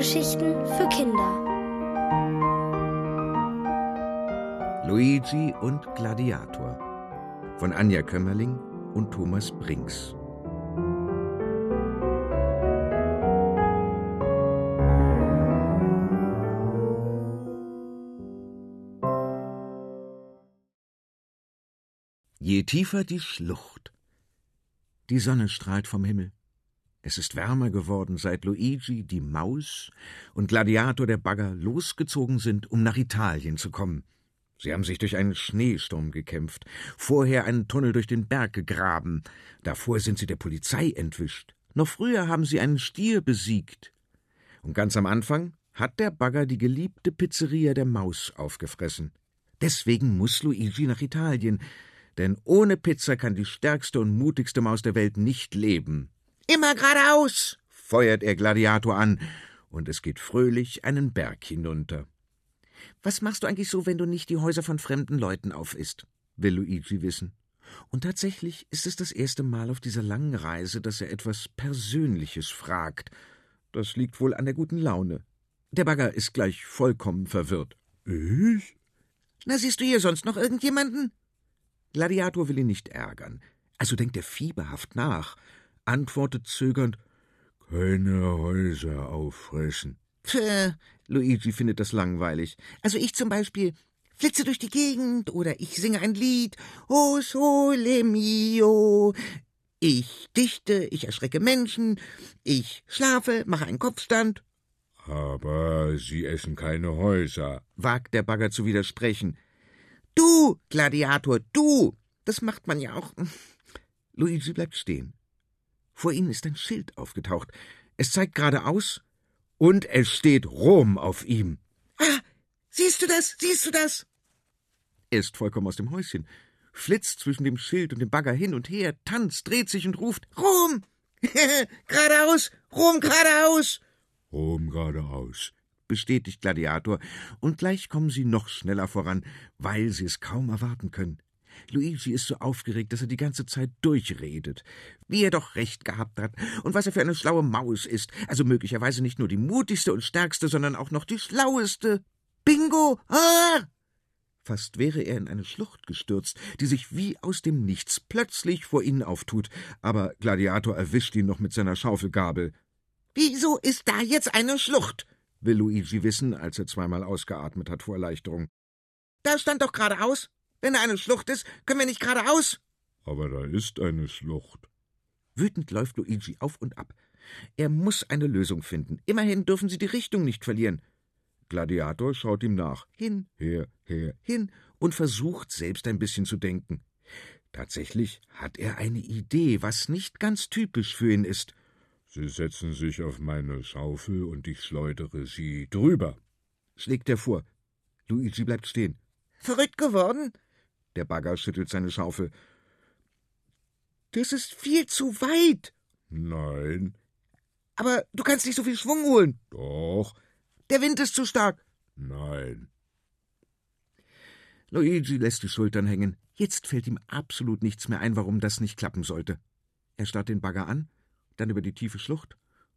Hörgeschichten für Kinder. Luigi und Gladiator von Anja Kömmerling und Thomas Brinks. Je tiefer die Schlucht. Die Sonne strahlt vom Himmel. Es ist wärmer geworden, seit Luigi, die Maus und Gladiator der Bagger losgezogen sind, um nach Italien zu kommen. Sie haben sich durch einen Schneesturm gekämpft, vorher einen Tunnel durch den Berg gegraben, davor sind sie der Polizei entwischt, noch früher haben sie einen Stier besiegt. Und ganz am Anfang hat der Bagger die geliebte Pizzeria der Maus aufgefressen. Deswegen muss Luigi nach Italien, denn ohne Pizza kann die stärkste und mutigste Maus der Welt nicht leben. Immer geradeaus, feuert er Gladiator an, und es geht fröhlich einen Berg hinunter. Was machst du eigentlich so, wenn du nicht die Häuser von fremden Leuten aufisst? will Luigi wissen. Und tatsächlich ist es das erste Mal auf dieser langen Reise, dass er etwas Persönliches fragt. Das liegt wohl an der guten Laune. Der Bagger ist gleich vollkommen verwirrt. Ich? Na, siehst du hier sonst noch irgendjemanden? Gladiator will ihn nicht ärgern. Also denkt er fieberhaft nach antwortet zögernd Keine Häuser auffressen. Pfäh, Luigi findet das langweilig. Also ich zum Beispiel flitze durch die Gegend oder ich singe ein Lied. O sole mio. Ich dichte, ich erschrecke Menschen, ich schlafe, mache einen Kopfstand. Aber Sie essen keine Häuser, wagt der Bagger zu widersprechen. Du, Gladiator, du! Das macht man ja auch. Luigi bleibt stehen. Vor ihnen ist ein Schild aufgetaucht. Es zeigt geradeaus und es steht Rom auf ihm. Ah, siehst du das? Siehst du das? Er ist vollkommen aus dem Häuschen, flitzt zwischen dem Schild und dem Bagger hin und her, tanzt, dreht sich und ruft Rom! geradeaus! Rom geradeaus! Rom geradeaus, bestätigt Gladiator, und gleich kommen sie noch schneller voran, weil sie es kaum erwarten können. Luigi ist so aufgeregt, dass er die ganze Zeit durchredet. Wie er doch recht gehabt hat und was er für eine schlaue Maus ist. Also möglicherweise nicht nur die mutigste und stärkste, sondern auch noch die schlaueste. Bingo! Ah! Fast wäre er in eine Schlucht gestürzt, die sich wie aus dem Nichts plötzlich vor ihnen auftut, aber Gladiator erwischt ihn noch mit seiner Schaufelgabel. Wieso ist da jetzt eine Schlucht? will Luigi wissen, als er zweimal ausgeatmet hat vor Erleichterung. Da stand doch geradeaus. Wenn da eine Schlucht ist, können wir nicht geradeaus. Aber da ist eine Schlucht. Wütend läuft Luigi auf und ab. Er muss eine Lösung finden. Immerhin dürfen sie die Richtung nicht verlieren. Gladiator schaut ihm nach. Hin, her, her, hin und versucht selbst ein bisschen zu denken. Tatsächlich hat er eine Idee, was nicht ganz typisch für ihn ist. Sie setzen sich auf meine Schaufel und ich schleudere sie drüber, schlägt er vor. Luigi bleibt stehen. Verrückt geworden? Der Bagger schüttelt seine Schaufel. Das ist viel zu weit. Nein. Aber du kannst nicht so viel Schwung holen. Doch. Der Wind ist zu stark. Nein. Luigi lässt die Schultern hängen. Jetzt fällt ihm absolut nichts mehr ein, warum das nicht klappen sollte. Er starrt den Bagger an, dann über die tiefe Schlucht,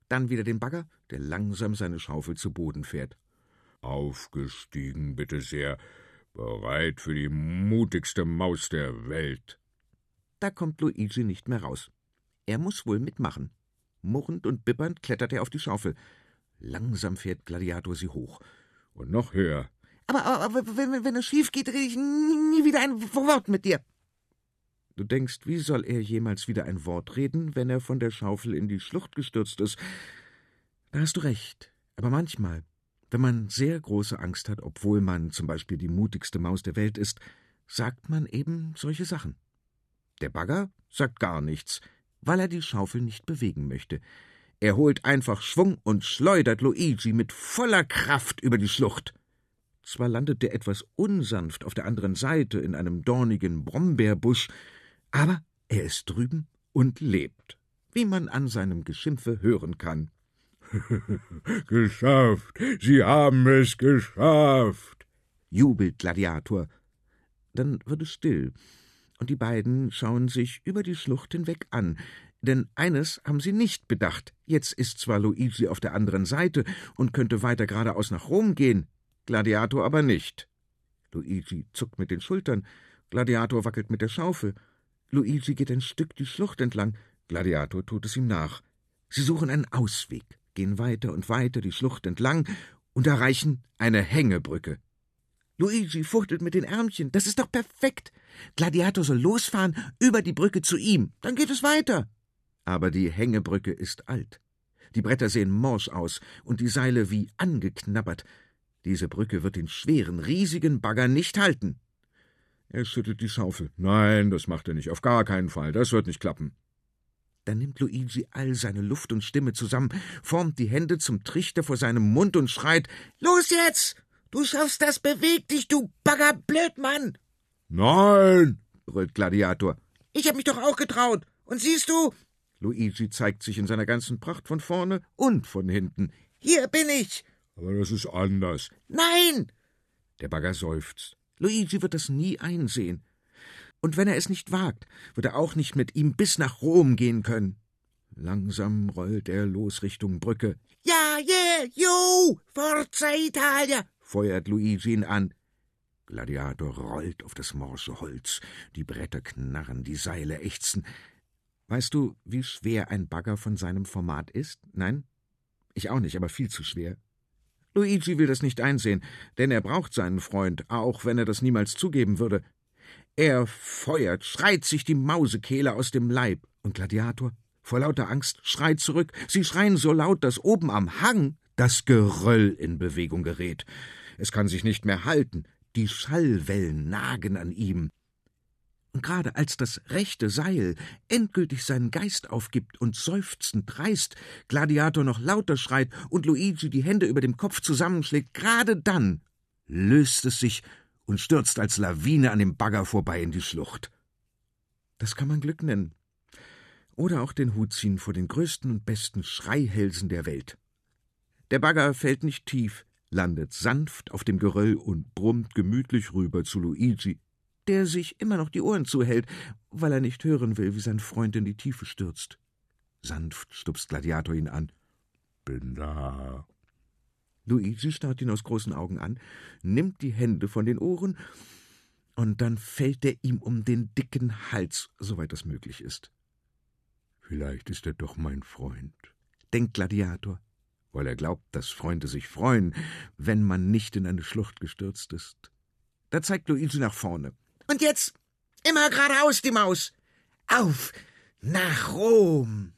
dann wieder den Bagger, der langsam seine Schaufel zu Boden fährt. Aufgestiegen, bitte sehr bereit für die mutigste Maus der Welt. Da kommt Luigi nicht mehr raus. Er muss wohl mitmachen. Murrend und bibbernd klettert er auf die Schaufel. Langsam fährt Gladiator sie hoch. Und noch höher. Aber, aber wenn, wenn es schief geht, rede ich nie wieder ein Wort mit dir. Du denkst, wie soll er jemals wieder ein Wort reden, wenn er von der Schaufel in die Schlucht gestürzt ist? Da hast du recht. Aber manchmal, wenn man sehr große Angst hat, obwohl man zum Beispiel die mutigste Maus der Welt ist, sagt man eben solche Sachen. Der Bagger sagt gar nichts, weil er die Schaufel nicht bewegen möchte. Er holt einfach Schwung und schleudert Luigi mit voller Kraft über die Schlucht. Zwar landet der etwas unsanft auf der anderen Seite in einem dornigen Brombeerbusch, aber er ist drüben und lebt, wie man an seinem Geschimpfe hören kann. geschafft, Sie haben es geschafft, jubelt Gladiator. Dann wird es still, und die beiden schauen sich über die Schlucht hinweg an. Denn eines haben sie nicht bedacht. Jetzt ist zwar Luigi auf der anderen Seite und könnte weiter geradeaus nach Rom gehen, Gladiator aber nicht. Luigi zuckt mit den Schultern, Gladiator wackelt mit der Schaufel. Luigi geht ein Stück die Schlucht entlang, Gladiator tut es ihm nach. Sie suchen einen Ausweg, gehen weiter und weiter die Schlucht entlang und erreichen eine Hängebrücke. Luigi fuchtelt mit den Ärmchen. Das ist doch perfekt. Gladiator soll losfahren über die Brücke zu ihm. Dann geht es weiter. Aber die Hängebrücke ist alt. Die Bretter sehen morsch aus und die Seile wie angeknabbert. Diese Brücke wird den schweren, riesigen Bagger nicht halten. Er schüttelt die Schaufel. Nein, das macht er nicht. Auf gar keinen Fall. Das wird nicht klappen. Dann nimmt Luigi all seine Luft und Stimme zusammen, formt die Hände zum Trichter vor seinem Mund und schreit: Los jetzt! Du schaffst das, beweg dich, du Baggerblödmann! Nein! brüllt Gladiator. Ich hab mich doch auch getraut. Und siehst du, Luigi zeigt sich in seiner ganzen Pracht von vorne und von hinten. Hier bin ich. Aber das ist anders. Nein. Der Bagger seufzt. Luigi wird das nie einsehen. Und wenn er es nicht wagt, wird er auch nicht mit ihm bis nach Rom gehen können. Langsam rollt er los Richtung Brücke. Ja, yeah, jo, Forza Italia, feuert Luigi ihn an. Gladiator rollt auf das morsche Holz, die Bretter knarren, die Seile ächzen. Weißt du, wie schwer ein Bagger von seinem Format ist? Nein? Ich auch nicht, aber viel zu schwer. Luigi will das nicht einsehen, denn er braucht seinen Freund, auch wenn er das niemals zugeben würde. Er feuert, schreit sich die Mausekehle aus dem Leib, und Gladiator, vor lauter Angst, schreit zurück. Sie schreien so laut, dass oben am Hang das Geröll in Bewegung gerät. Es kann sich nicht mehr halten. Die Schallwellen nagen an ihm. Und gerade als das rechte Seil endgültig seinen Geist aufgibt und seufzend reißt, Gladiator noch lauter schreit und Luigi die Hände über dem Kopf zusammenschlägt, gerade dann löst es sich und stürzt als Lawine an dem Bagger vorbei in die Schlucht. Das kann man Glück nennen. Oder auch den Hut ziehen vor den größten und besten Schreihälsen der Welt. Der Bagger fällt nicht tief, landet sanft auf dem Geröll und brummt gemütlich rüber zu Luigi, der sich immer noch die Ohren zuhält, weil er nicht hören will, wie sein Freund in die Tiefe stürzt. Sanft stupst Gladiator ihn an. Bin da. Luigi starrt ihn aus großen Augen an, nimmt die Hände von den Ohren, und dann fällt er ihm um den dicken Hals, soweit das möglich ist. Vielleicht ist er doch mein Freund, denkt Gladiator, weil er glaubt, dass Freunde sich freuen, wenn man nicht in eine Schlucht gestürzt ist. Da zeigt Luigi nach vorne. Und jetzt immer geradeaus die Maus. Auf nach Rom.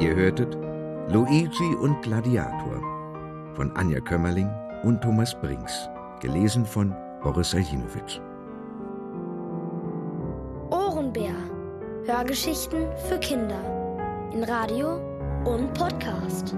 Ihr hörtet Luigi und Gladiator von Anja Kömmerling und Thomas Brinks, gelesen von Boris Aljinovic. Hörgeschichten für Kinder in Radio und Podcast.